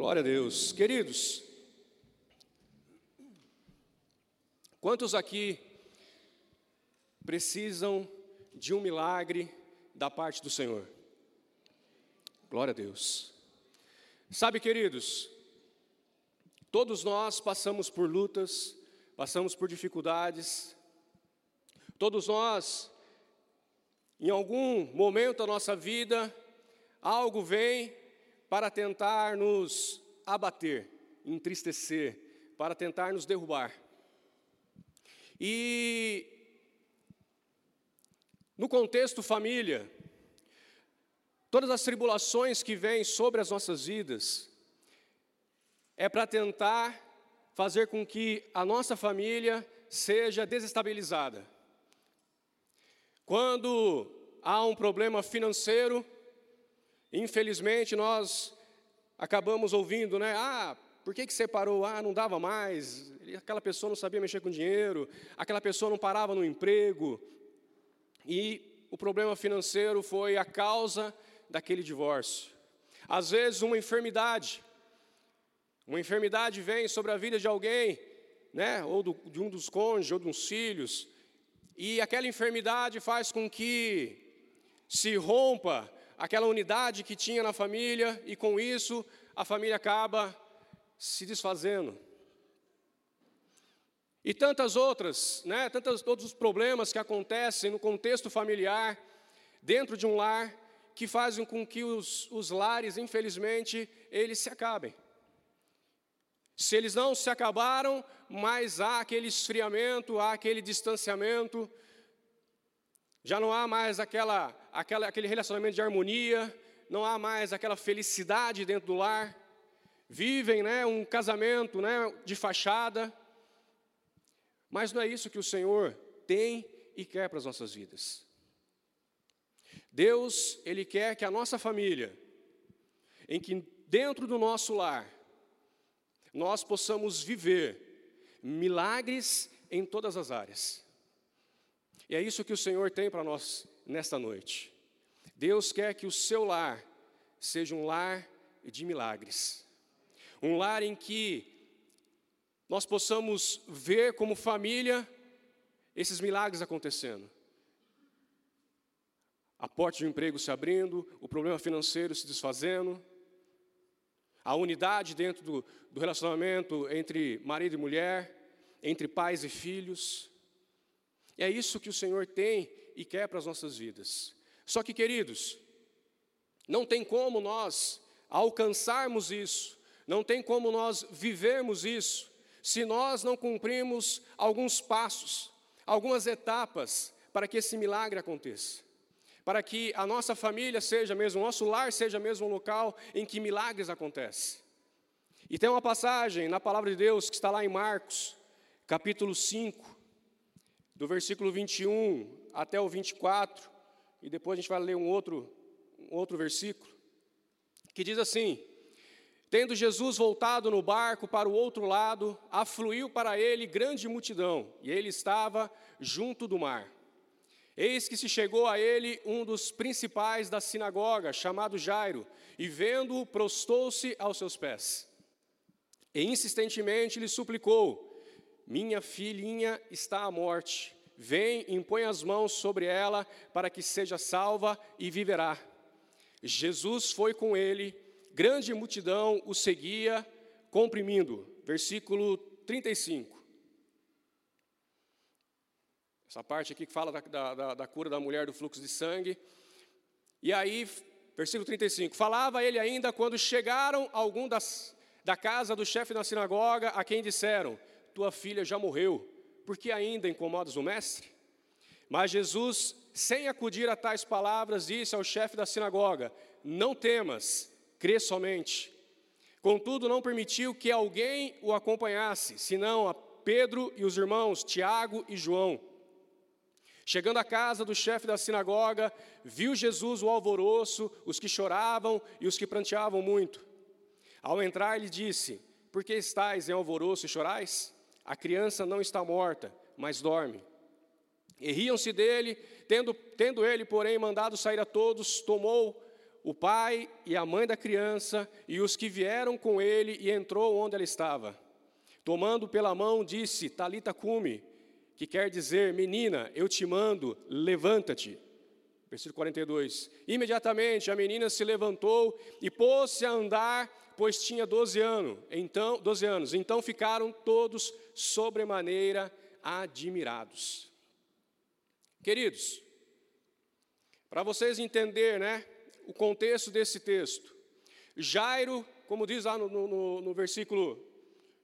Glória a Deus. Queridos, quantos aqui precisam de um milagre da parte do Senhor? Glória a Deus. Sabe, queridos, todos nós passamos por lutas, passamos por dificuldades, todos nós, em algum momento da nossa vida, algo vem para tentar nos abater, entristecer, para tentar nos derrubar. E no contexto família, todas as tribulações que vêm sobre as nossas vidas é para tentar fazer com que a nossa família seja desestabilizada. Quando há um problema financeiro, Infelizmente, nós acabamos ouvindo, né? Ah, por que, que separou? Ah, não dava mais. Aquela pessoa não sabia mexer com dinheiro. Aquela pessoa não parava no emprego. E o problema financeiro foi a causa daquele divórcio. Às vezes, uma enfermidade. Uma enfermidade vem sobre a vida de alguém, né? Ou do, de um dos cônjuges, ou de uns filhos. E aquela enfermidade faz com que se rompa aquela unidade que tinha na família, e com isso a família acaba se desfazendo. E tantas outras, né, tantos todos os problemas que acontecem no contexto familiar, dentro de um lar, que fazem com que os, os lares, infelizmente, eles se acabem. Se eles não se acabaram, mas há aquele esfriamento, há aquele distanciamento, já não há mais aquela, aquela, aquele relacionamento de harmonia, não há mais aquela felicidade dentro do lar. Vivem né, um casamento né, de fachada. Mas não é isso que o Senhor tem e quer para as nossas vidas. Deus, Ele quer que a nossa família, em que dentro do nosso lar, nós possamos viver milagres em todas as áreas. E é isso que o Senhor tem para nós nesta noite. Deus quer que o seu lar seja um lar de milagres. Um lar em que nós possamos ver como família esses milagres acontecendo. A porta de emprego se abrindo, o problema financeiro se desfazendo, a unidade dentro do, do relacionamento entre marido e mulher, entre pais e filhos. É isso que o Senhor tem e quer para as nossas vidas. Só que, queridos, não tem como nós alcançarmos isso, não tem como nós vivermos isso, se nós não cumprimos alguns passos, algumas etapas para que esse milagre aconteça. Para que a nossa família seja mesmo, o nosso lar seja mesmo um local em que milagres acontecem. E tem uma passagem na palavra de Deus que está lá em Marcos, capítulo 5, do versículo 21 até o 24, e depois a gente vai ler um outro, um outro versículo, que diz assim: Tendo Jesus voltado no barco para o outro lado, afluiu para ele grande multidão, e ele estava junto do mar. Eis que se chegou a ele um dos principais da sinagoga, chamado Jairo, e vendo-o, prostou-se aos seus pés. E insistentemente lhe suplicou: minha filhinha está à morte. Vem, impõe as mãos sobre ela, para que seja salva e viverá. Jesus foi com ele, grande multidão o seguia, comprimindo. Versículo 35. Essa parte aqui que fala da, da, da cura da mulher do fluxo de sangue. E aí, versículo 35. Falava ele ainda quando chegaram algum das, da casa do chefe da sinagoga, a quem disseram: tua filha já morreu, por que ainda incomodas o mestre? Mas Jesus, sem acudir a tais palavras, disse ao chefe da sinagoga: Não temas, crê somente. Contudo, não permitiu que alguém o acompanhasse, senão a Pedro e os irmãos Tiago e João. Chegando à casa do chefe da sinagoga, viu Jesus o alvoroço, os que choravam e os que pranteavam muito. Ao entrar, ele disse: Por que estáis em alvoroço e chorais? A criança não está morta, mas dorme. E riam-se dele, tendo, tendo ele, porém, mandado sair a todos, tomou o pai e a mãe da criança e os que vieram com ele e entrou onde ela estava. Tomando pela mão, disse: Talita cume, que quer dizer, menina, eu te mando, levanta-te. Versículo 42. Imediatamente a menina se levantou e pôs-se a andar, pois tinha 12 anos. Então, 12 anos. Então ficaram todos sobremaneira admirados. Queridos, para vocês entenderem né, o contexto desse texto, Jairo, como diz lá no, no, no versículo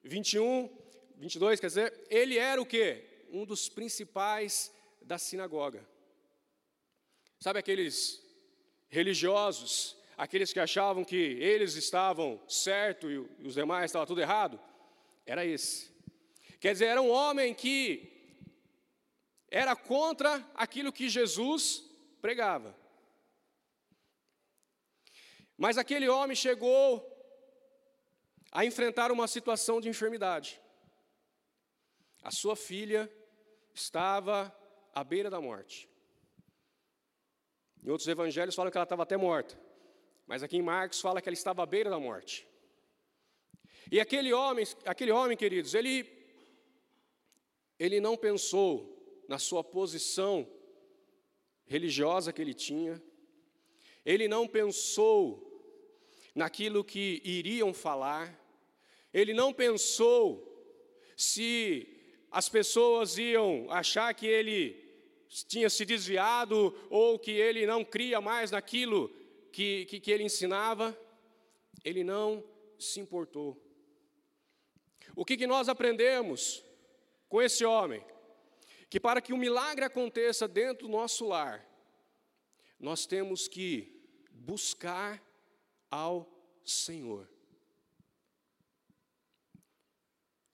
21, 22, quer dizer, ele era o quê? Um dos principais da sinagoga. Sabe aqueles religiosos, aqueles que achavam que eles estavam certo e os demais estavam tudo errado? Era esse. Quer dizer, era um homem que era contra aquilo que Jesus pregava. Mas aquele homem chegou a enfrentar uma situação de enfermidade. A sua filha estava à beira da morte. Em outros evangelhos falam que ela estava até morta. Mas aqui em Marcos fala que ela estava à beira da morte. E aquele homem, aquele homem, queridos, ele ele não pensou na sua posição religiosa que ele tinha. Ele não pensou naquilo que iriam falar. Ele não pensou se as pessoas iam achar que ele tinha se desviado ou que ele não cria mais naquilo que, que, que ele ensinava. Ele não se importou. O que, que nós aprendemos com esse homem? Que para que o milagre aconteça dentro do nosso lar, nós temos que buscar ao Senhor.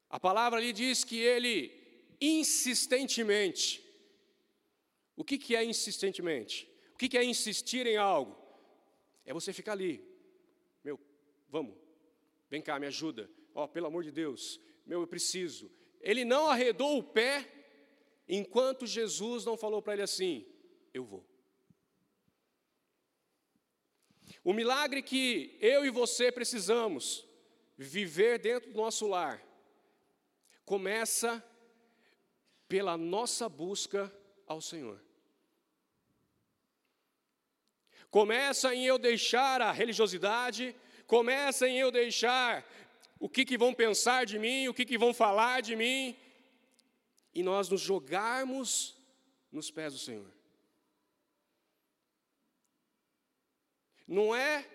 A palavra ali diz que ele insistentemente. O que, que é insistentemente? O que, que é insistir em algo? É você ficar ali. Meu, vamos, vem cá, me ajuda. Ó, oh, pelo amor de Deus, meu, eu preciso. Ele não arredou o pé enquanto Jesus não falou para ele assim: Eu vou. O milagre que eu e você precisamos viver dentro do nosso lar começa pela nossa busca ao Senhor. Começa em eu deixar a religiosidade, começa em eu deixar o que, que vão pensar de mim, o que, que vão falar de mim, e nós nos jogarmos nos pés do Senhor. Não é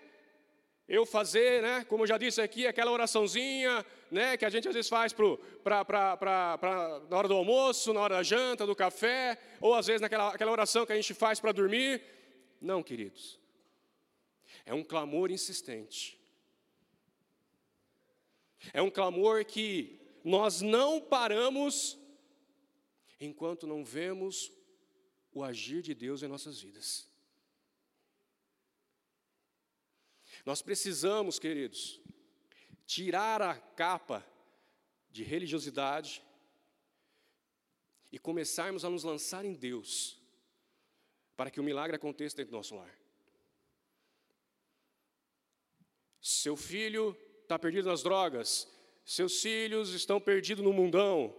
eu fazer, né, como eu já disse aqui, aquela oraçãozinha, né, que a gente às vezes faz pro, pra, pra, pra, pra, na hora do almoço, na hora da janta, do café, ou às vezes naquela aquela oração que a gente faz para dormir. Não, queridos. É um clamor insistente. É um clamor que nós não paramos enquanto não vemos o agir de Deus em nossas vidas. Nós precisamos, queridos, tirar a capa de religiosidade e começarmos a nos lançar em Deus, para que o milagre aconteça dentro do nosso lar. Seu filho está perdido nas drogas, seus filhos estão perdidos no mundão.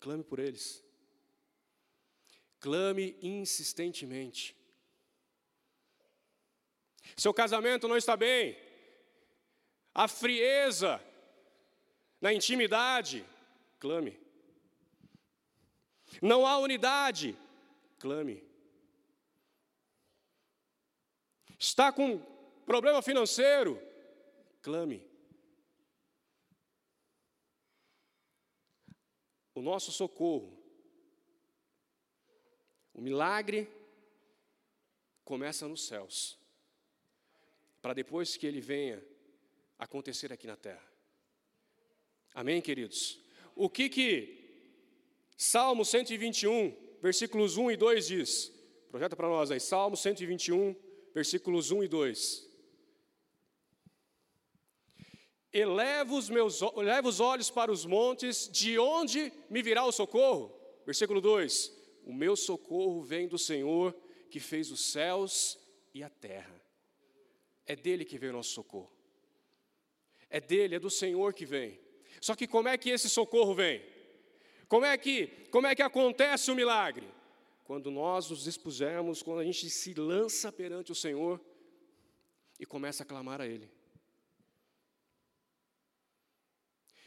Clame por eles. Clame insistentemente. Seu casamento não está bem. A frieza na intimidade, clame. Não há unidade, clame. Está com problema financeiro, clame. O nosso socorro, o milagre começa nos céus para depois que ele venha acontecer aqui na terra. Amém, queridos? O que que Salmo 121, versículos 1 e 2 diz? Projeta para nós aí, Salmo 121, versículos 1 e 2. Eleva os, meus, eleva os olhos para os montes, de onde me virá o socorro? Versículo 2: O meu socorro vem do Senhor, que fez os céus e a terra. É dele que vem o nosso socorro. É dele, é do Senhor que vem. Só que como é que esse socorro vem? Como é que, como é que acontece o milagre? Quando nós nos dispusermos, quando a gente se lança perante o Senhor e começa a clamar a Ele.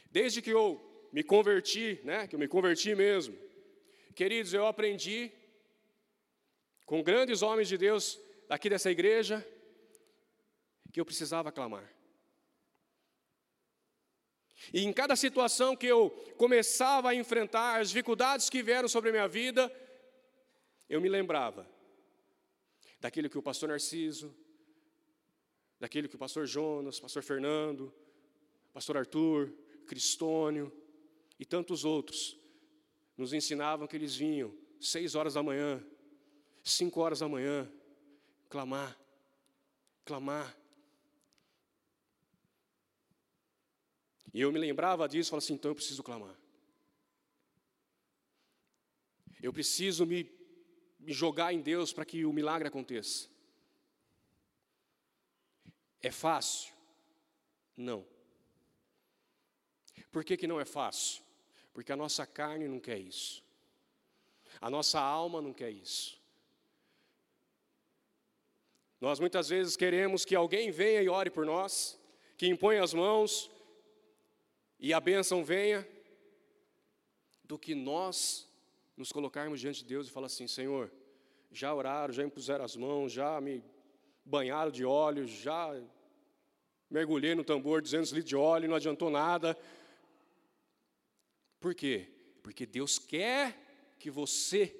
Desde que eu me converti, né, que eu me converti mesmo, queridos, eu aprendi com grandes homens de Deus aqui dessa igreja que eu precisava clamar. E em cada situação que eu começava a enfrentar, as dificuldades que vieram sobre a minha vida, eu me lembrava daquilo que o pastor Narciso, daquilo que o pastor Jonas, pastor Fernando, pastor Arthur, Cristônio e tantos outros nos ensinavam que eles vinham seis horas da manhã, cinco horas da manhã, clamar, clamar. E eu me lembrava disso e falava assim: então eu preciso clamar. Eu preciso me, me jogar em Deus para que o milagre aconteça. É fácil? Não. Por que, que não é fácil? Porque a nossa carne não quer isso. A nossa alma não quer isso. Nós muitas vezes queremos que alguém venha e ore por nós, que imponha as mãos e a bênção venha, do que nós nos colocarmos diante de Deus e falar assim: Senhor, já oraram, já impuseram as mãos, já me banharam de óleo, já mergulhei no tambor 200 litros de óleo, não adiantou nada. Por quê? Porque Deus quer que você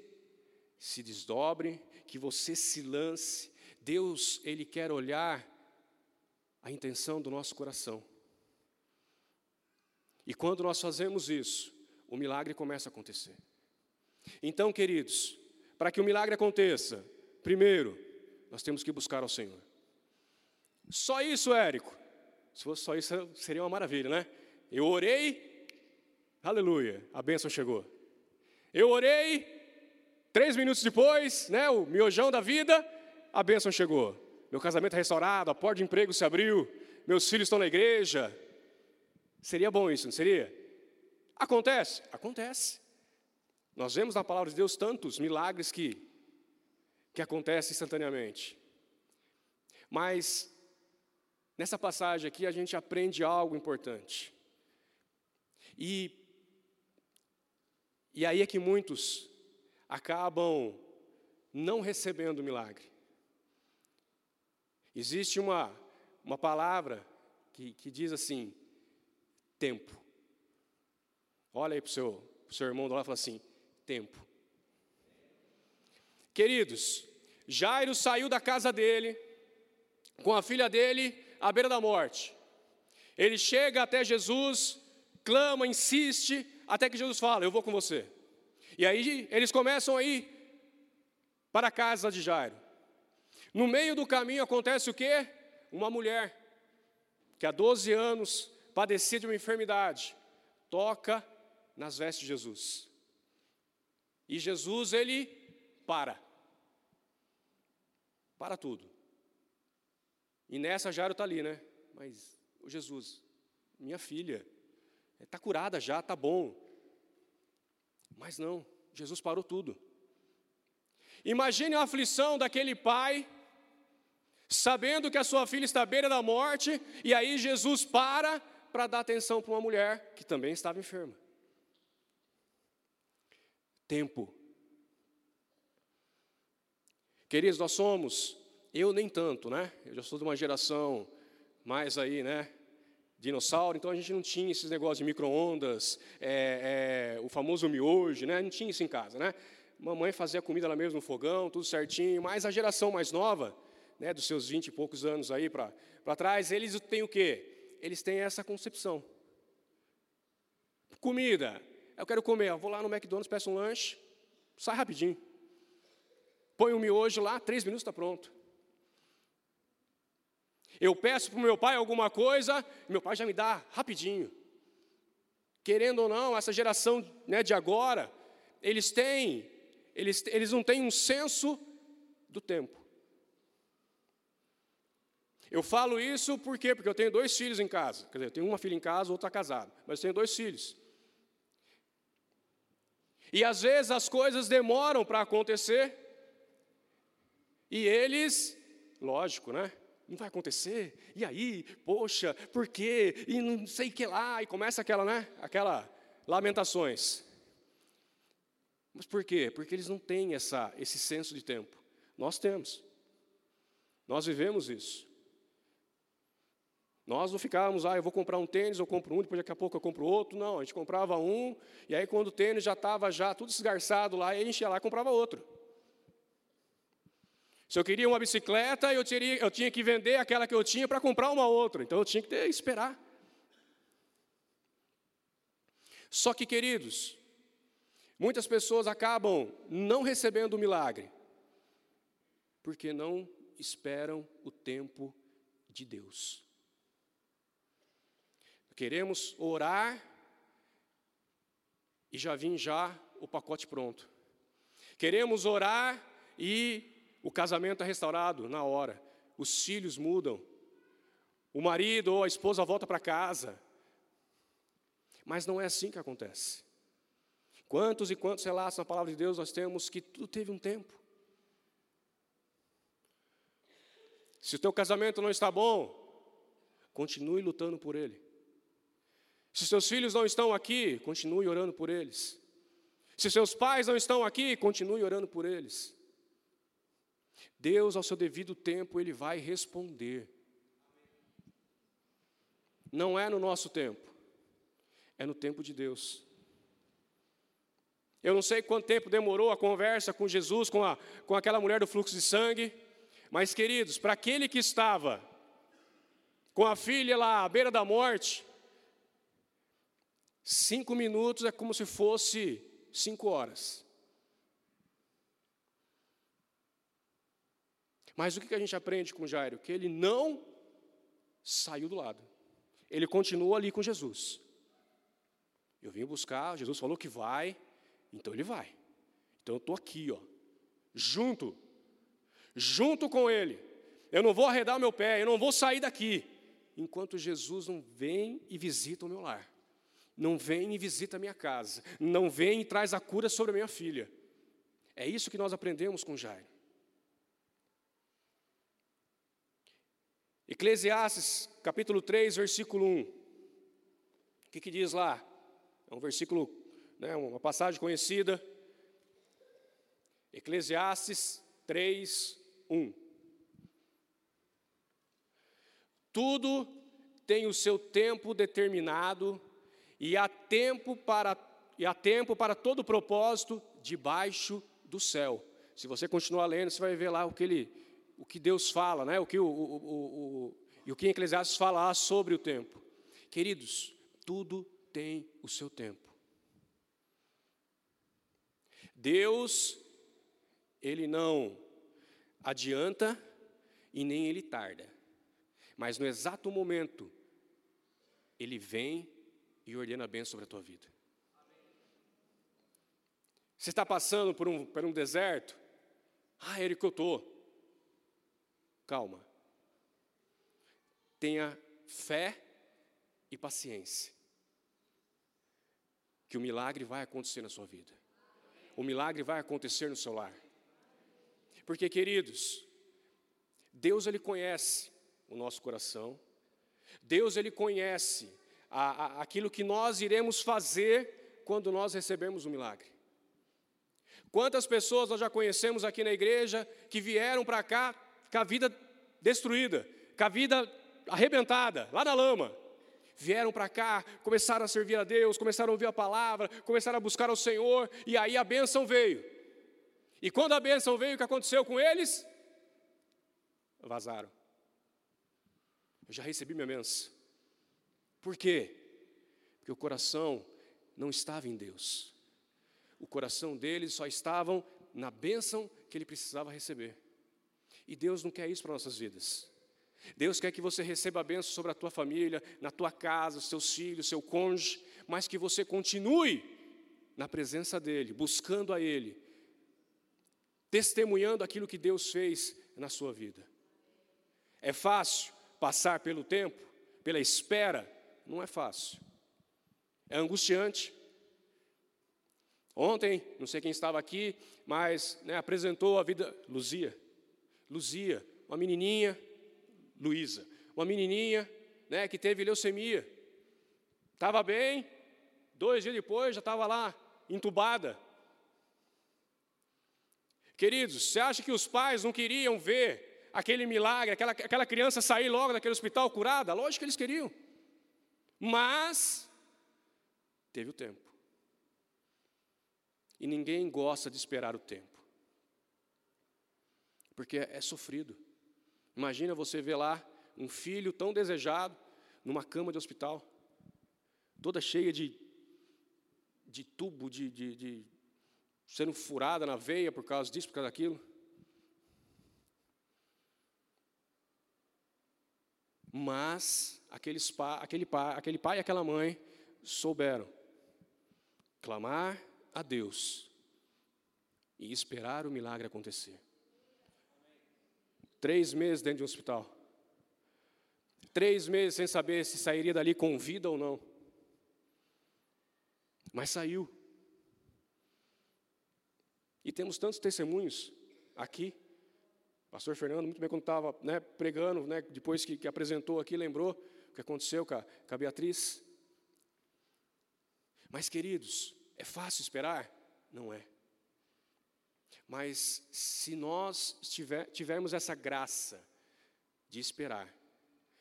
se desdobre, que você se lance. Deus, Ele quer olhar a intenção do nosso coração. E quando nós fazemos isso, o milagre começa a acontecer. Então, queridos, para que o milagre aconteça, primeiro, nós temos que buscar ao Senhor. Só isso, Érico. Se fosse só isso, seria uma maravilha, né? Eu orei, aleluia, a bênção chegou. Eu orei, três minutos depois, né, o miojão da vida, a bênção chegou. Meu casamento é restaurado, a porta de emprego se abriu, meus filhos estão na igreja. Seria bom isso, não seria? Acontece? Acontece. Nós vemos na palavra de Deus tantos milagres que, que acontecem instantaneamente. Mas Nessa passagem aqui a gente aprende algo importante. E, e aí é que muitos acabam não recebendo o milagre. Existe uma, uma palavra que, que diz assim: tempo. Olha aí para o seu, seu irmão do lado e fala assim: tempo. Queridos, Jairo saiu da casa dele, com a filha dele à beira da morte. Ele chega até Jesus, clama, insiste, até que Jesus fala: Eu vou com você. E aí eles começam a ir para a casa de Jairo. No meio do caminho acontece o quê? Uma mulher que há 12 anos padecia de uma enfermidade, toca nas vestes de Jesus. E Jesus, ele para. Para tudo. E nessa Jairo está ali, né? Mas, Jesus, minha filha, está curada já, está bom. Mas não, Jesus parou tudo. Imagine a aflição daquele pai, sabendo que a sua filha está à beira da morte, e aí Jesus para para dar atenção para uma mulher que também estava enferma. Tempo. Queridos, nós somos eu nem tanto, né? Eu já sou de uma geração mais aí, né? Dinossauro, então a gente não tinha esses negócios de micro-ondas, é, é, o famoso miojo, né? Não tinha isso em casa, né? Mamãe fazia comida lá mesmo no fogão, tudo certinho, mas a geração mais nova, né, dos seus vinte e poucos anos aí para trás, eles têm o quê? Eles têm essa concepção. Comida, eu quero comer, eu vou lá no McDonald's, peço um lanche, sai rapidinho. Põe o miojo lá, três minutos está pronto. Eu peço para o meu pai alguma coisa, meu pai já me dá rapidinho. Querendo ou não, essa geração né, de agora, eles têm, eles, eles não têm um senso do tempo. Eu falo isso por quê? Porque eu tenho dois filhos em casa. Quer dizer, eu tenho uma filha em casa, outra casada. Mas eu tenho dois filhos. E às vezes as coisas demoram para acontecer. E eles, lógico, né? Não vai acontecer. E aí, poxa, por quê? E não sei que lá. E começa aquela, né? Aquela lamentações. Mas por quê? Porque eles não têm essa, esse senso de tempo. Nós temos. Nós vivemos isso. Nós não ficávamos, ah, eu vou comprar um tênis, eu compro um, depois daqui a pouco eu compro outro. Não, a gente comprava um, e aí quando o tênis já estava já tudo esgarçado lá, a gente ia lá e comprava outro. Se eu queria uma bicicleta, eu, teria, eu tinha que vender aquela que eu tinha para comprar uma outra. Então eu tinha que ter, esperar. Só que, queridos, muitas pessoas acabam não recebendo o milagre, porque não esperam o tempo de Deus. Queremos orar e já vim já o pacote pronto. Queremos orar e o casamento é restaurado na hora. Os filhos mudam. O marido ou a esposa volta para casa. Mas não é assim que acontece. Quantos e quantos relatos na palavra de Deus nós temos que tudo teve um tempo. Se o teu casamento não está bom, continue lutando por ele. Se seus filhos não estão aqui, continue orando por eles. Se seus pais não estão aqui, continue orando por eles. Deus, ao seu devido tempo, Ele vai responder. Não é no nosso tempo, é no tempo de Deus. Eu não sei quanto tempo demorou a conversa com Jesus, com, a, com aquela mulher do fluxo de sangue, mas, queridos, para aquele que estava com a filha lá à beira da morte, Cinco minutos é como se fosse cinco horas. Mas o que a gente aprende com Jairo? Que ele não saiu do lado. Ele continuou ali com Jesus. Eu vim buscar, Jesus falou que vai, então ele vai. Então eu estou aqui, ó, junto, junto com ele. Eu não vou arredar meu pé, eu não vou sair daqui, enquanto Jesus não vem e visita o meu lar não vem e visita a minha casa, não vem e traz a cura sobre a minha filha. É isso que nós aprendemos com Jairo. Eclesiastes, capítulo 3, versículo 1. O que, que diz lá? É um versículo, né, uma passagem conhecida. Eclesiastes 3, 1. Tudo tem o seu tempo determinado e há tempo para, e há tempo para todo propósito debaixo do céu. Se você continuar lendo, você vai ver lá o que, ele, o que Deus fala, né? o que o, o, o, o, e o que Eclesiastes fala sobre o tempo. Queridos, tudo tem o seu tempo. Deus, Ele não adianta e nem Ele tarda, mas no exato momento, Ele vem e ordena a bênção sobre a tua vida. Você está passando por um, por um deserto? Ah, Érico, eu estou. Calma. Tenha fé e paciência. Que o milagre vai acontecer na sua vida. O milagre vai acontecer no seu lar. Porque, queridos, Deus ele conhece o nosso coração. Deus ele conhece a, a, aquilo que nós iremos fazer quando nós recebermos o milagre. Quantas pessoas nós já conhecemos aqui na igreja que vieram para cá com a vida destruída, com a vida arrebentada, lá na lama. Vieram para cá, começaram a servir a Deus, começaram a ouvir a palavra, começaram a buscar o Senhor, e aí a bênção veio. E quando a bênção veio, o que aconteceu com eles? Vazaram. Eu já recebi minha bênção. Por quê? Porque o coração não estava em Deus. O coração deles só estavam na bênção que ele precisava receber. E Deus não quer isso para nossas vidas. Deus quer que você receba a bênção sobre a tua família, na tua casa, os teus filhos, seu cônjuge, mas que você continue na presença dEle, buscando a Ele, testemunhando aquilo que Deus fez na sua vida. É fácil passar pelo tempo, pela espera, não é fácil. É angustiante. Ontem, não sei quem estava aqui, mas né, apresentou a vida. Luzia. Luzia, uma menininha, Luísa, uma menininha né, que teve leucemia. Estava bem, dois dias depois já estava lá, entubada. Queridos, você acha que os pais não queriam ver aquele milagre, aquela, aquela criança sair logo daquele hospital curada? Lógico que eles queriam. Mas, teve o tempo. E ninguém gosta de esperar o tempo. Porque é, sofrido. Imagina você ver lá um filho tão desejado numa cama de hospital, toda cheia de, de tubo, de, de, de sendo furada na veia por causa disso, por causa daquilo. Mas aqueles pa, aquele, pai, aquele pai e aquela mãe souberam clamar a Deus e esperar o milagre acontecer. Três meses dentro de um hospital. Três meses sem saber se sairia dali com vida ou não. Mas saiu. E temos tantos testemunhos aqui. Pastor Fernando, muito bem, quando estava né, pregando, né, depois que, que, apresentou aqui, lembrou o que aconteceu com a, com a Beatriz. Mas, queridos, é fácil esperar? Não é. Mas se nós tiver, tivermos essa graça de esperar,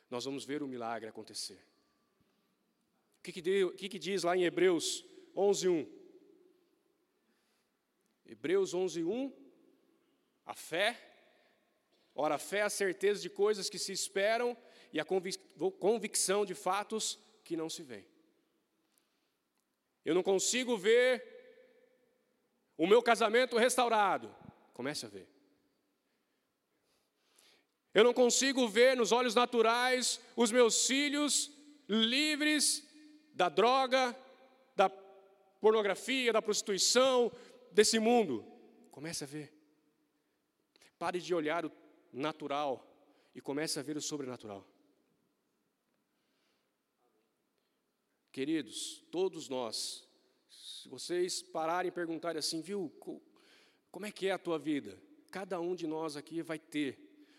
nós vamos ver o milagre acontecer. O que, que, deu, o que, que diz lá em Hebreus 11, 1? Hebreus 11, 1, a fé. Ora, a fé é a certeza de coisas que se esperam e a convic convicção de fatos que não se veem. Eu não consigo ver o meu casamento restaurado. Comece a ver. Eu não consigo ver nos olhos naturais os meus filhos livres da droga, da pornografia, da prostituição, desse mundo. Comece a ver. Pare de olhar o natural e comece a ver o sobrenatural. Queridos, todos nós, se vocês pararem e perguntarem assim, viu, como é que é a tua vida? Cada um de nós aqui vai ter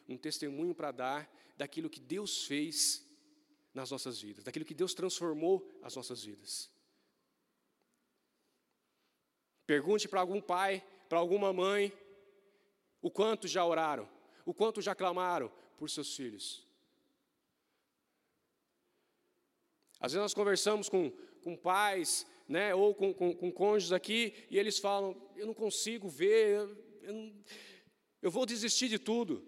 um testemunho para dar daquilo que Deus fez nas nossas vidas, daquilo que Deus transformou as nossas vidas. Pergunte para algum pai, para alguma mãe, o quanto já oraram, o quanto já clamaram por seus filhos. Às vezes nós conversamos com, com pais, né, ou com, com, com cônjuges aqui, e eles falam: Eu não consigo ver, eu, não, eu vou desistir de tudo.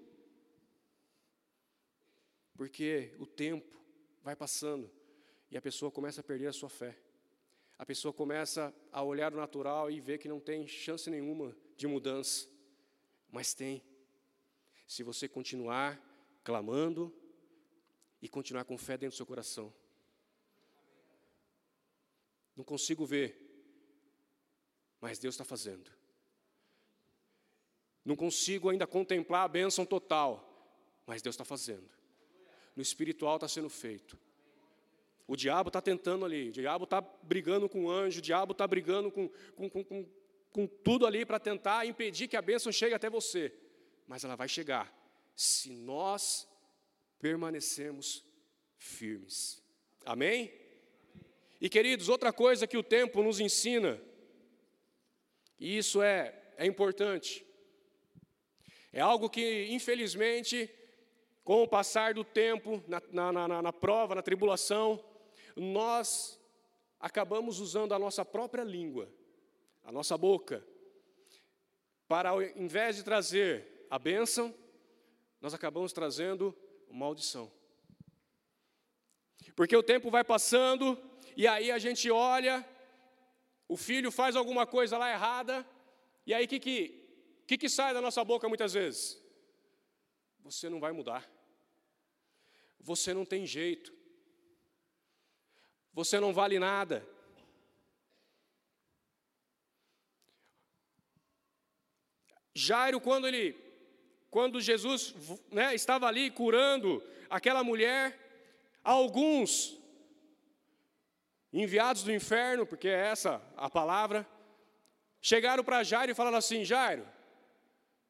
Porque o tempo vai passando e a pessoa começa a perder a sua fé a pessoa começa a olhar o natural e ver que não tem chance nenhuma de mudança. Mas tem. Se você continuar clamando e continuar com fé dentro do seu coração. Não consigo ver, mas Deus está fazendo. Não consigo ainda contemplar a bênção total, mas Deus está fazendo. No espiritual está sendo feito. O diabo está tentando ali, o diabo está brigando com o anjo, o diabo está brigando com, com, com, com, tudo ali para tentar impedir que a bênção chegue até você. Mas ela vai chegar, se nós permanecermos firmes. Amém? E queridos, outra coisa que o tempo nos ensina, e isso é, é importante, é algo que, infelizmente, com o passar do tempo, na, na, na, na prova, na tribulação, nós acabamos usando a nossa própria língua, a nossa boca, para ao invés de trazer a bênção, nós acabamos trazendo maldição. Porque o tempo vai passando e aí a gente olha, o filho faz alguma coisa lá errada, e aí o que, que, que, que sai da nossa boca muitas vezes? Você não vai mudar. Você não tem jeito. Você não vale nada. Jairo, quando ele quando Jesus né, estava ali curando aquela mulher, alguns enviados do inferno, porque é essa a palavra, chegaram para Jairo e falaram assim: Jairo,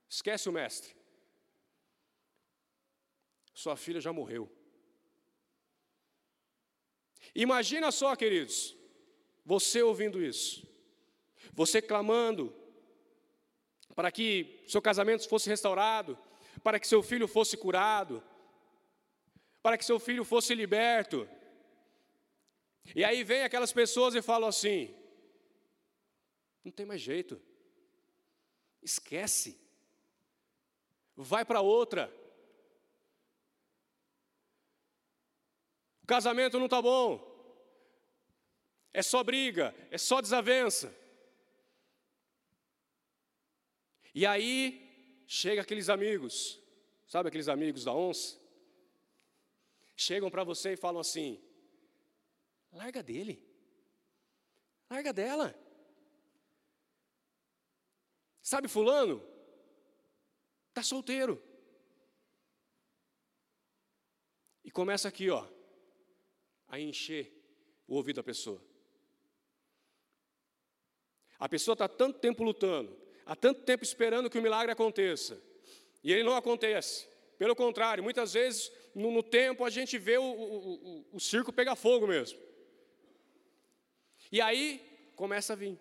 esquece o mestre, sua filha já morreu. Imagina só, queridos, você ouvindo isso, você clamando para que seu casamento fosse restaurado, para que seu filho fosse curado, para que seu filho fosse liberto. E aí vem aquelas pessoas e falam assim: não tem mais jeito, esquece, vai para outra. O casamento não está bom, é só briga, é só desavença. E aí chega aqueles amigos, sabe aqueles amigos da onça? Chegam para você e falam assim: larga dele, larga dela. Sabe fulano? Está solteiro. E começa aqui, ó, a encher o ouvido da pessoa. A pessoa está tanto tempo lutando, há tanto tempo esperando que o milagre aconteça, e ele não acontece. Pelo contrário, muitas vezes no, no tempo a gente vê o, o, o, o circo pegar fogo mesmo. E aí começa a vir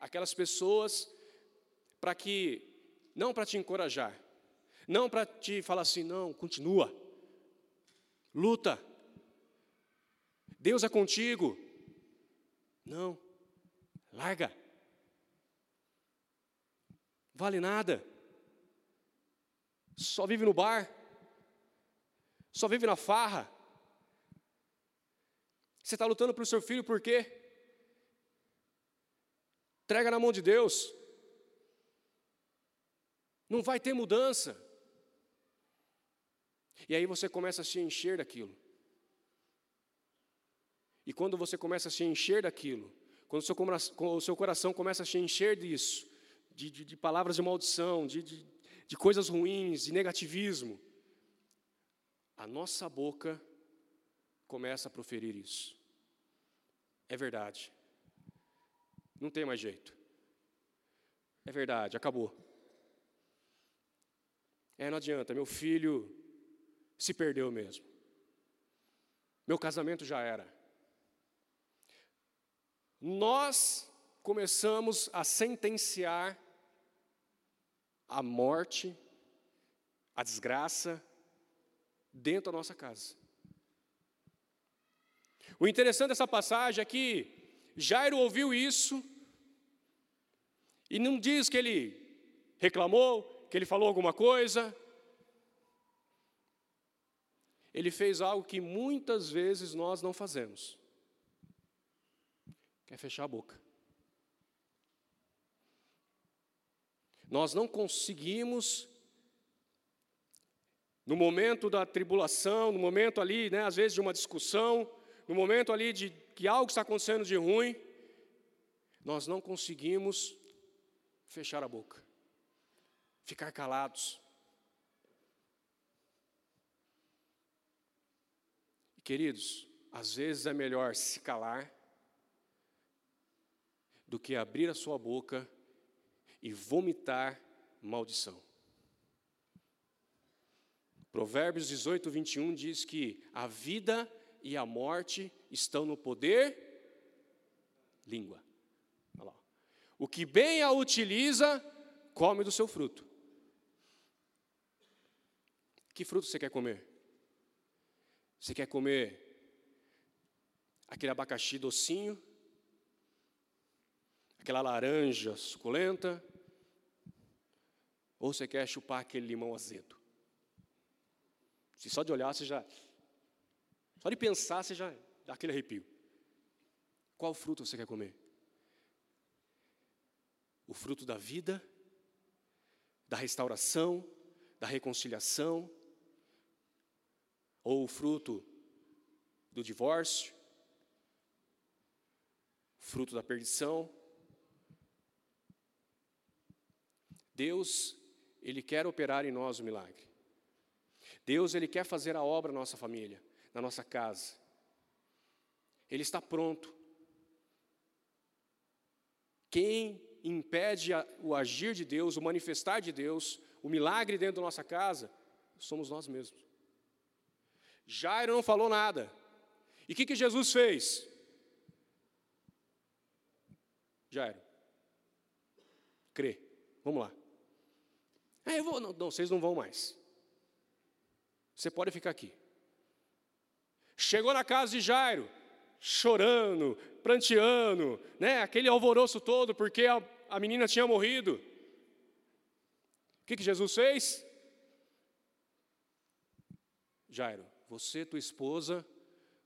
aquelas pessoas para que, não para te encorajar, não para te falar assim, não, continua, luta, Deus é contigo. Não, larga, vale nada, só vive no bar, só vive na farra. Você está lutando para o seu filho por quê? Entrega na mão de Deus. Não vai ter mudança. E aí você começa a se encher daquilo. E quando você começa a se encher daquilo, quando o seu, coração começa a se encher disso, de, de, de palavras de maldição, de, de, de coisas ruins, de negativismo, a nossa boca começa a proferir isso. É verdade. Não tem mais jeito. É verdade, acabou. É, não adianta, meu filho se perdeu mesmo. Meu casamento já era. Nós começamos a sentenciar a morte, a desgraça, dentro da nossa casa. O interessante dessa passagem é que Jairo ouviu isso e não diz que ele reclamou, que ele falou alguma coisa. Ele fez algo que muitas vezes nós não fazemos. Quer fechar a boca. Nós não conseguimos no momento da tribulação, no momento ali, né, às vezes de uma discussão, no momento ali de que algo está acontecendo de ruim, nós não conseguimos fechar a boca, ficar calados. Queridos, às vezes é melhor se calar do que abrir a sua boca e vomitar maldição. Provérbios 18, 21 diz que a vida e a morte estão no poder língua. O que bem a utiliza, come do seu fruto. Que fruto você quer comer? Você quer comer aquele abacaxi docinho? Aquela laranja suculenta? Ou você quer chupar aquele limão azedo? Se só de olhar você já. Só de pensar você já dá aquele arrepio. Qual fruto você quer comer? O fruto da vida, da restauração, da reconciliação, ou o fruto do divórcio, fruto da perdição. Deus Ele quer operar em nós o milagre. Deus, Ele quer fazer a obra na nossa família, na nossa casa. Ele está pronto. Quem impede o agir de Deus, o manifestar de Deus, o milagre dentro da nossa casa, somos nós mesmos. Jairo não falou nada. E o que, que Jesus fez? Jairo, crê. Vamos lá. É, eu vou. Não, não, vocês não vão mais. Você pode ficar aqui. Chegou na casa de Jairo, chorando, pranteando, né? aquele alvoroço todo porque a, a menina tinha morrido. O que, que Jesus fez? Jairo, você, tua esposa,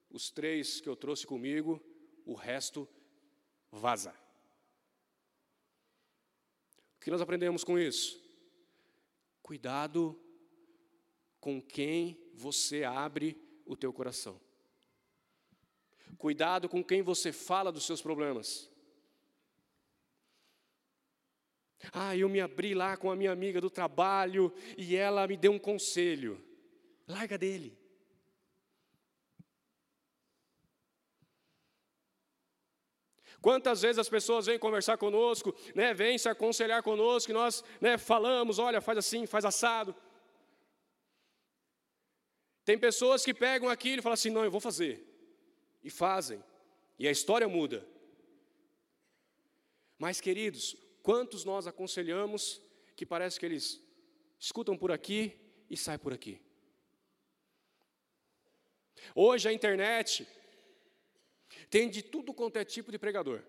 os três que eu trouxe comigo, o resto vaza. O que nós aprendemos com isso? Cuidado com quem você abre o teu coração. Cuidado com quem você fala dos seus problemas. Ah, eu me abri lá com a minha amiga do trabalho e ela me deu um conselho. Larga dele. Quantas vezes as pessoas vêm conversar conosco, né, vêm se aconselhar conosco, e nós né, falamos, olha, faz assim, faz assado. Tem pessoas que pegam aquilo e falam assim, não, eu vou fazer. E fazem. E a história muda. Mas, queridos, quantos nós aconselhamos que parece que eles escutam por aqui e saem por aqui? Hoje a internet tem de tudo quanto é tipo de pregador.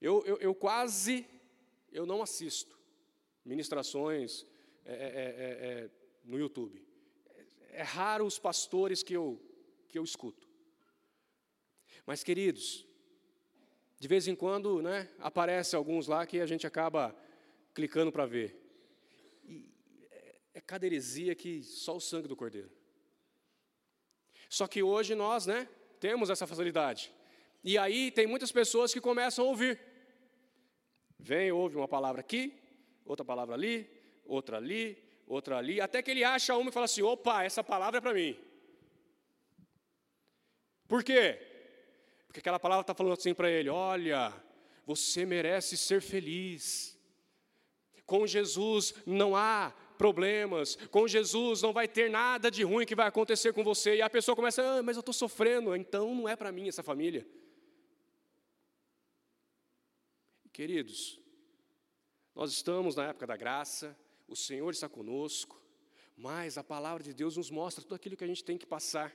Eu, eu, eu quase, eu não assisto ministrações é, é, é, é no YouTube. É, raro os pastores que eu, que eu escuto. Mas, queridos, de vez em quando né, aparece alguns lá que a gente acaba clicando para ver. E é, é cada heresia que só o sangue do Cordeiro. Só que hoje nós, né, temos essa facilidade. E aí tem muitas pessoas que começam a ouvir. Vem, ouve uma palavra aqui, outra palavra ali, outra ali, outra ali, até que ele acha uma e fala assim: opa, essa palavra é para mim. Por quê? Porque aquela palavra está falando assim para ele: olha, você merece ser feliz. Com Jesus não há problemas. Com Jesus não vai ter nada de ruim que vai acontecer com você. E a pessoa começa, ah, mas eu estou sofrendo, então não é para mim essa família. Queridos, nós estamos na época da graça, o Senhor está conosco, mas a palavra de Deus nos mostra tudo aquilo que a gente tem que passar.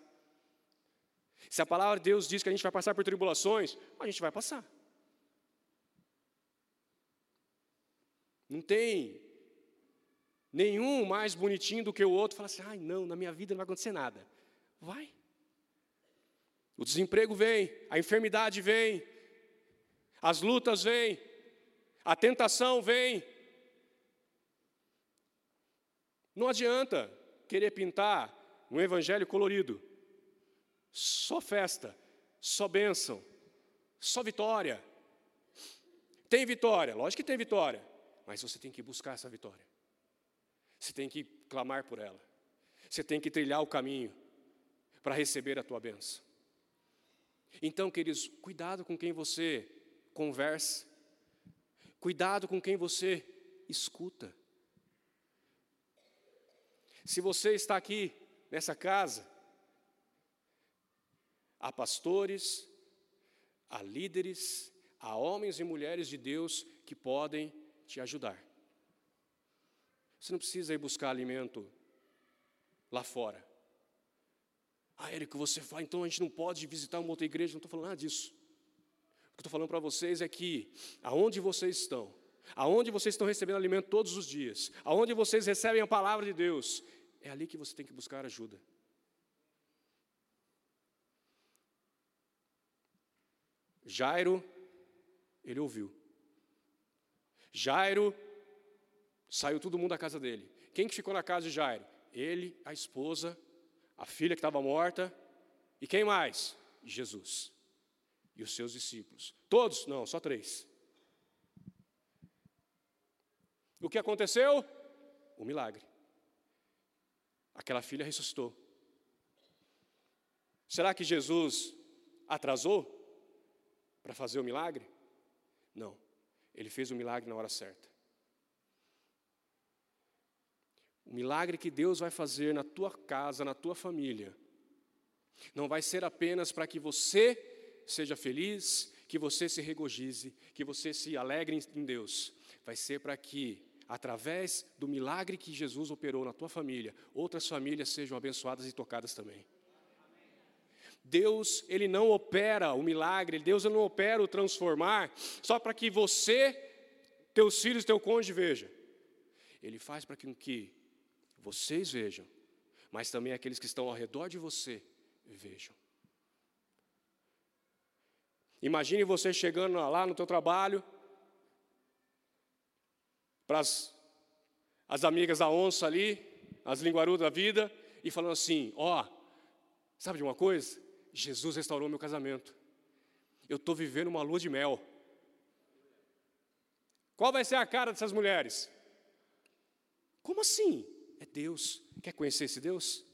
Se a palavra de Deus diz que a gente vai passar por tribulações, a gente vai passar. Não tem nenhum mais bonitinho do que o outro, fala assim: ai, não, na minha vida não vai acontecer nada. Vai. O desemprego vem, a enfermidade vem, as lutas vêm, a tentação vem. Não adianta querer pintar um evangelho colorido, só festa, só bênção, só vitória. Tem vitória, lógico que tem vitória, mas você tem que buscar essa vitória. Você tem que clamar por ela. Você tem que trilhar o caminho para receber a tua bênção. Então, queridos, cuidado com quem você conversa. Cuidado com quem você escuta. Se você está aqui nessa casa, há pastores, há líderes, há homens e mulheres de Deus que podem te ajudar. Você não precisa ir buscar alimento lá fora. Ah, Érico, você fala, então a gente não pode visitar uma outra igreja. Não estou falando nada disso. O que estou falando para vocês é que, aonde vocês estão, aonde vocês estão recebendo alimento todos os dias, aonde vocês recebem a palavra de Deus, é ali que você tem que buscar ajuda. Jairo, ele ouviu. Jairo Saiu todo mundo da casa dele. Quem que ficou na casa de Jairo? Ele, a esposa, a filha que estava morta. E quem mais? Jesus. E os seus discípulos. Todos? Não, só três. O que aconteceu? O milagre. Aquela filha ressuscitou. Será que Jesus atrasou para fazer o milagre? Não. Ele fez o milagre na hora certa. O milagre que Deus vai fazer na tua casa, na tua família, não vai ser apenas para que você seja feliz, que você se regozije, que você se alegre em Deus. Vai ser para que, através do milagre que Jesus operou na tua família, outras famílias sejam abençoadas e tocadas também. Deus, ele não opera o milagre, Deus ele não opera o transformar só para que você, teus filhos, teu cônjuge veja. Ele faz para que vocês vejam, mas também aqueles que estão ao redor de você vejam. Imagine você chegando lá no teu trabalho, para as, as amigas da onça ali, as linguarudas da vida, e falando assim: ó, oh, sabe de uma coisa? Jesus restaurou meu casamento. Eu estou vivendo uma lua de mel. Qual vai ser a cara dessas mulheres? Como assim? É Deus. Quer conhecer esse Deus?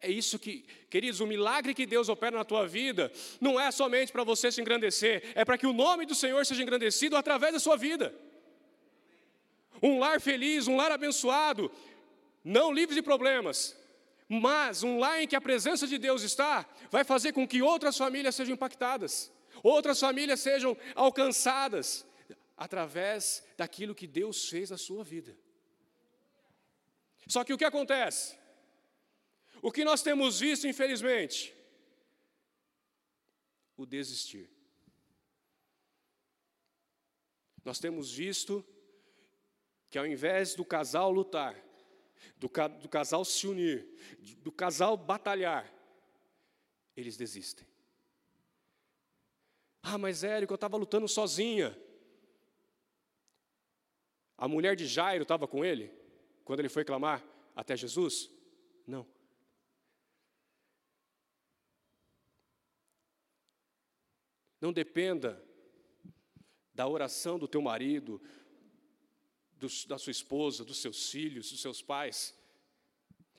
É isso que, queridos, o milagre que Deus opera na tua vida não é somente para você se engrandecer, é para que o nome do Senhor seja engrandecido através da sua vida. Um lar feliz, um lar abençoado, não livre de problemas, mas um lar em que a presença de Deus está, vai fazer com que outras famílias sejam impactadas, outras famílias sejam alcançadas, através daquilo que Deus fez na sua vida. Só que o que acontece? O que nós temos visto, infelizmente, o desistir. Nós temos visto que ao invés do casal lutar, do, ca, do casal se unir, do casal batalhar, eles desistem. Ah, mas Érico, eu estava lutando sozinha. A mulher de Jairo estava com ele, quando ele foi clamar até Jesus? Não. Não dependa da oração do teu marido, da sua esposa, dos seus filhos, dos seus pais,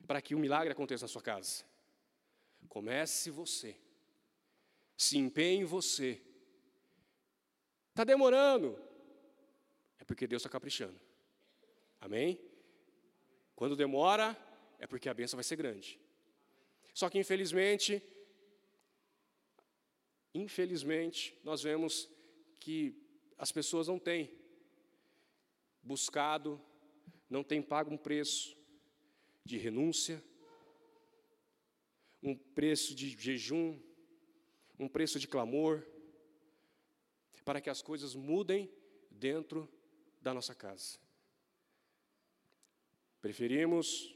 para que o um milagre aconteça na sua casa. Comece você. Se empenhe em você. Está demorando. É porque Deus está caprichando. Amém? Quando demora, é porque a bênção vai ser grande. Só que infelizmente, infelizmente, nós vemos que as pessoas não têm buscado, não têm pago um preço de renúncia, um preço de jejum, um preço de clamor, para que as coisas mudem dentro da nossa casa. Preferimos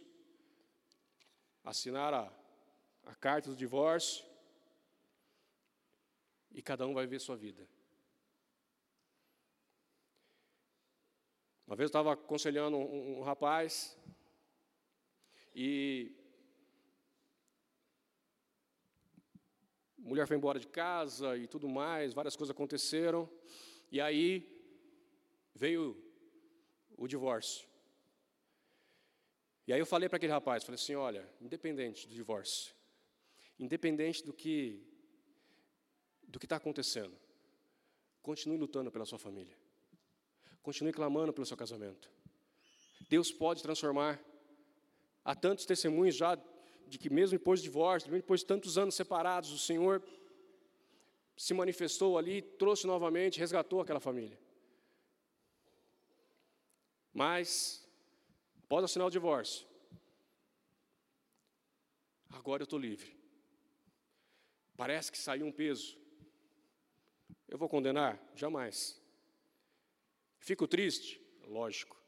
assinar a, a carta do divórcio e cada um vai ver sua vida. Uma vez eu estava aconselhando um, um, rapaz e a mulher foi embora de casa e tudo mais, várias coisas aconteceram, e aí veio o divórcio. E aí eu falei para aquele rapaz, falei assim, olha, independente do divórcio, independente do que do que está acontecendo, continue lutando pela sua família. Continue clamando pelo seu casamento. Deus pode transformar. Há tantos testemunhos já de que, mesmo depois do divórcio, mesmo depois de tantos anos separados, o Senhor se manifestou ali, trouxe novamente, resgatou aquela família. Mas, após assinar o divórcio, agora eu estou livre. Parece que saiu um peso. Eu vou condenar? Jamais. Fico triste? Lógico.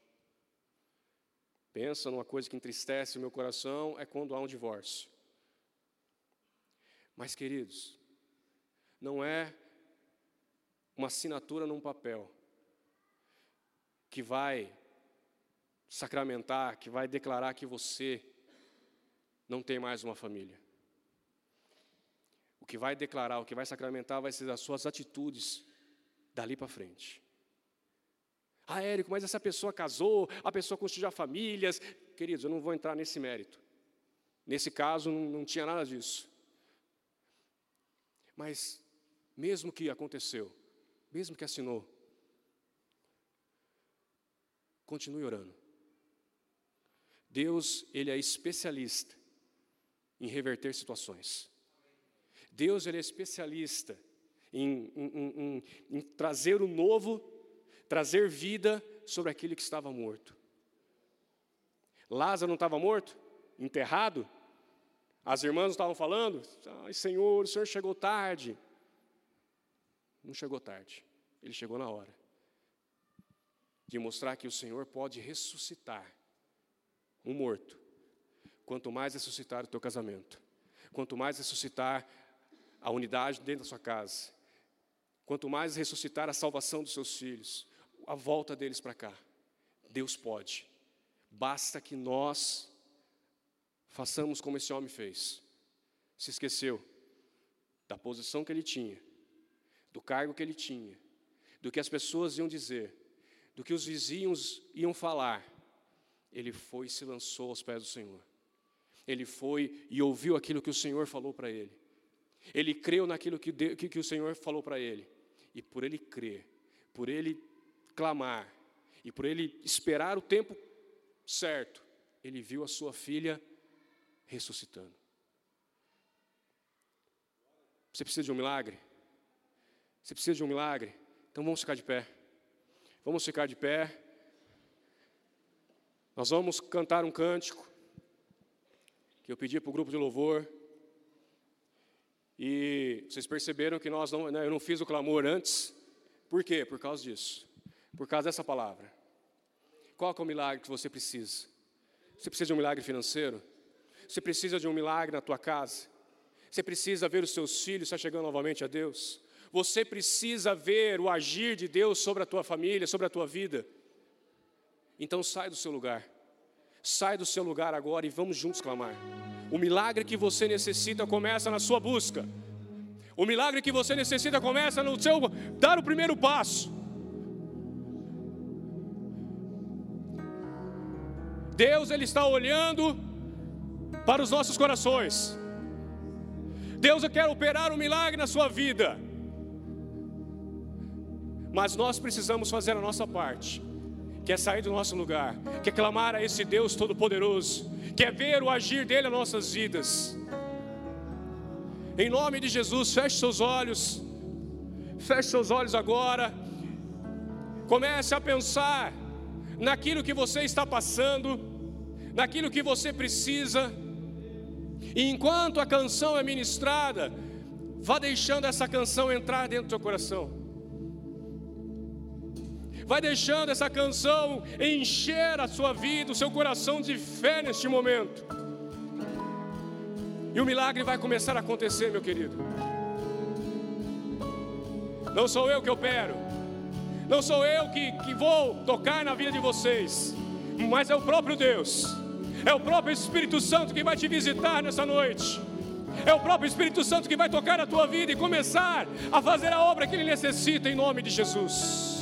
Pensa numa coisa que entristece o meu coração, é quando há um divórcio. Mas, queridos, não é uma assinatura num papel que vai sacramentar, que vai declarar que você não tem mais uma família. O que vai declarar, o que vai sacramentar vai ser as suas atitudes dali para frente. Ah, Érico, mas essa pessoa casou, a pessoa construiu famílias. Queridos, eu não vou entrar nesse mérito. Nesse caso, não, não tinha nada disso. Mas, mesmo que aconteceu, mesmo que assinou, continue orando. Deus, Ele é especialista em reverter situações. Deus, Ele é especialista em, em, em, em trazer o novo, trazer vida sobre aquele que estava morto. Lázaro não estava morto? Enterrado? As irmãs estavam falando: Ai, Senhor, o Senhor chegou tarde. Não chegou tarde, ele chegou na hora de mostrar que o Senhor pode ressuscitar um morto. Quanto mais ressuscitar o teu casamento, quanto mais ressuscitar a unidade dentro da sua casa, quanto mais ressuscitar a salvação dos seus filhos, a volta deles para cá, Deus pode. Basta que nós façamos como esse homem fez. Se esqueceu da posição que ele tinha, do cargo que ele tinha, do que as pessoas iam dizer, do que os vizinhos iam falar, ele foi e se lançou aos pés do Senhor. Ele foi e ouviu aquilo que o Senhor falou para ele. Ele creu naquilo que, que, que o Senhor falou para ele. E por ele crer, por ele clamar, e por ele esperar o tempo certo, ele viu a sua filha ressuscitando. Você precisa de um milagre? Você precisa de um milagre? Então vamos ficar de pé. Vamos ficar de pé. Nós vamos cantar um cântico que eu pedi para o grupo de louvor. E vocês perceberam que nós não, né, eu não fiz o clamor antes. Por quê? Por causa disso. Por causa dessa palavra. Qual é o milagre que você precisa? Você precisa de um milagre financeiro? Você precisa de um milagre na tua casa? Você precisa ver os seus filhos se chegando novamente a Deus? Você precisa ver o agir de Deus sobre a tua família, sobre a tua vida. Então sai do seu lugar. Sai do seu lugar agora e vamos juntos clamar. O milagre que você necessita começa na sua busca. O milagre que você necessita começa no seu dar o primeiro passo. Deus ele está olhando para os nossos corações. Deus quer operar um milagre na sua vida. Mas nós precisamos fazer a nossa parte, que é sair do nosso lugar, que é clamar a esse Deus Todo-Poderoso, que é ver o agir dele nas nossas vidas. Em nome de Jesus, feche seus olhos, feche seus olhos agora, comece a pensar naquilo que você está passando, naquilo que você precisa, e enquanto a canção é ministrada, vá deixando essa canção entrar dentro do seu coração vai deixando essa canção encher a sua vida, o seu coração de fé neste momento. E o milagre vai começar a acontecer, meu querido. Não sou eu que opero, não sou eu que, que vou tocar na vida de vocês, mas é o próprio Deus, é o próprio Espírito Santo que vai te visitar nessa noite. É o próprio Espírito Santo que vai tocar na tua vida e começar a fazer a obra que ele necessita em nome de Jesus.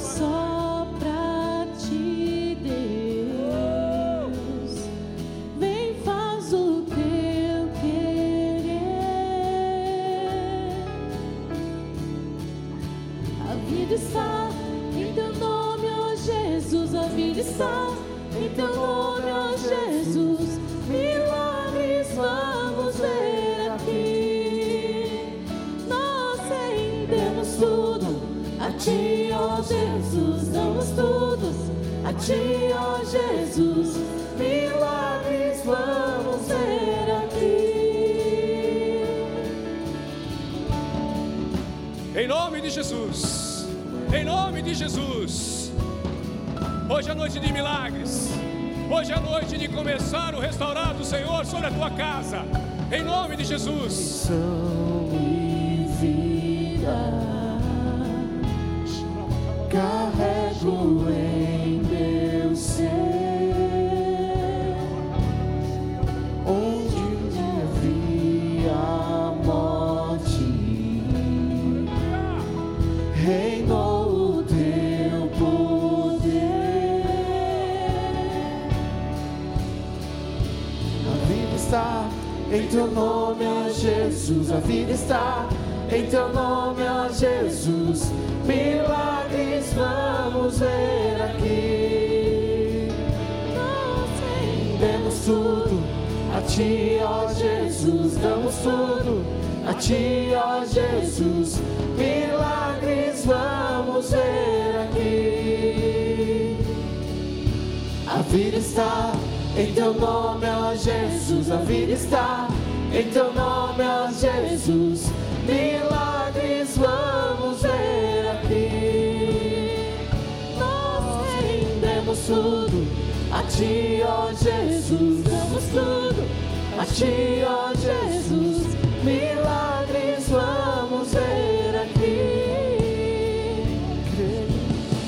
Vamos tua casa. Em nome de Jesus. Em teu nome, ó Jesus. Milagres vamos ver aqui. Rendemos tudo a ti, ó Jesus. Damos tudo a ti, ó Jesus. Milagres vamos ver aqui. A vida está em teu nome, ó Jesus. A vida está em teu nome, ó Jesus. Milagres vamos ver aqui. Nós rendemos tudo a ti, ó Jesus. Damos tudo a ti, ó Jesus. Milagres vamos ver aqui.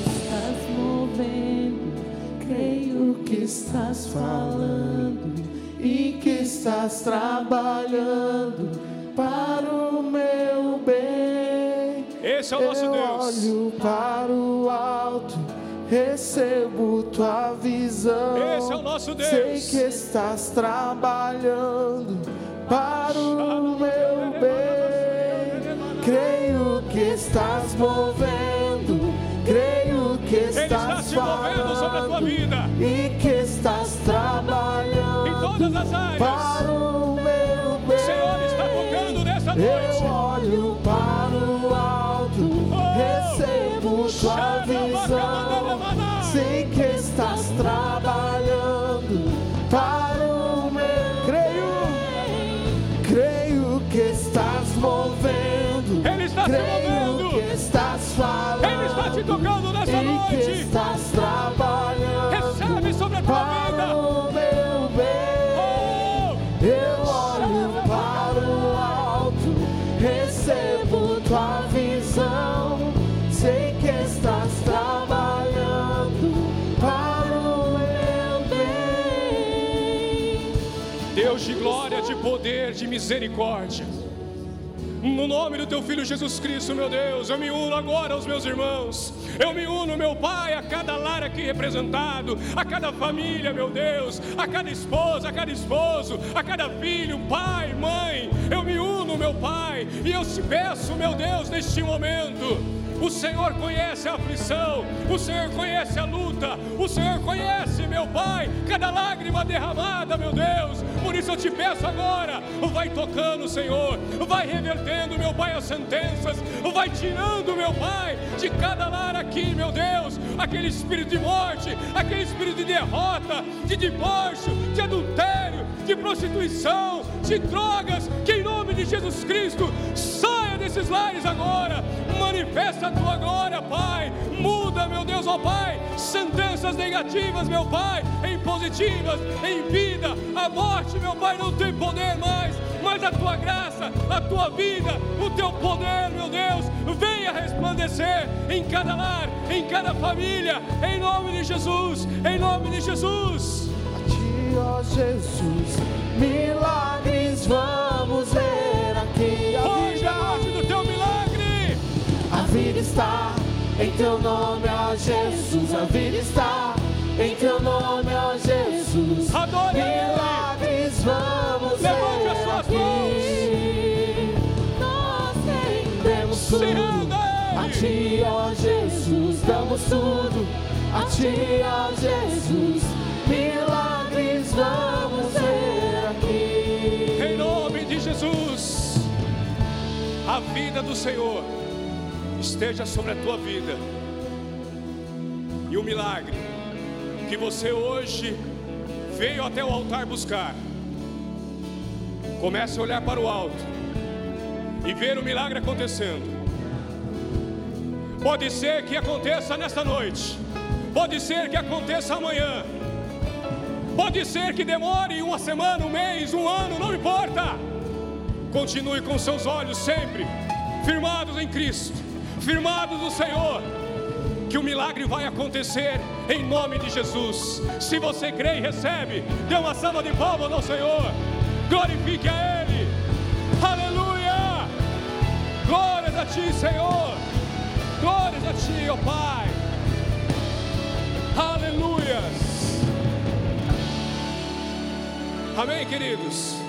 Estás movendo, creio que estás falando e que estás trabalhando para o meu bem. Esse é o nosso Eu Deus. olho para o alto, recebo tua visão. Esse é o nosso Deus. Sei que estás trabalhando para o meu bem. Creio que estás movendo, creio que Ele está estás se movendo sobre a tua vida. e que estás trabalhando Em todas as áreas. para o Eu olho para o alto, recebo tua visão. Sei que estás trabalhando para o meu. Creio, creio que estás movendo. Ele está se creio movendo. que estás falando. Ele está te tocando que noite. Misericórdia. No nome do teu filho Jesus Cristo, meu Deus, eu me uno agora aos meus irmãos. Eu me uno, meu Pai, a cada lar aqui representado, a cada família, meu Deus, a cada esposa, a cada esposo, a cada filho, pai, mãe. Eu me uno, meu Pai, e eu te peço, meu Deus, neste momento. O Senhor conhece a aflição, o Senhor conhece a luta, o Senhor conhece, meu Pai, cada lágrima derramada, meu Deus. Por isso eu te peço agora, vai tocando, Senhor, vai revertendo, meu Pai, as sentenças, vai tirando, meu Pai, de cada lar aqui, meu Deus, aquele espírito de morte, aquele espírito de derrota, de divórcio, de adultério, de prostituição, de drogas, que nome de Jesus Cristo saia desses lares agora, manifesta a tua glória, Pai, muda, meu Deus, ó Pai, sentenças negativas, meu Pai, em positivas, em vida, a morte, meu Pai, não tem poder mais, mas a tua graça, a tua vida, o teu poder, meu Deus, venha resplandecer em cada lar, em cada família, em nome de Jesus, em nome de Jesus. A ti, ó Jesus, milagres vamos está em teu nome, ó Jesus. A vida está em teu nome, ó Jesus. Milagres vamos Levante as suas mãos. Nós rendemos tudo a ti, ó Jesus. Damos tudo a ti, ó Jesus. Milagres vamos ver aqui. Em nome de Jesus. A vida do Senhor esteja sobre a tua vida. E o milagre que você hoje veio até o altar buscar, comece a olhar para o alto e ver o milagre acontecendo. Pode ser que aconteça nesta noite, pode ser que aconteça amanhã, pode ser que demore uma semana, um mês, um ano, não importa. Continue com seus olhos sempre firmados em Cristo, firmados no Senhor, que o milagre vai acontecer em nome de Jesus. Se você crê e recebe, dê uma salva de palmas ao Senhor, glorifique a Ele, aleluia, glórias a Ti, Senhor. Glórias a Ti, ó oh Pai. Aleluias. Amém, queridos.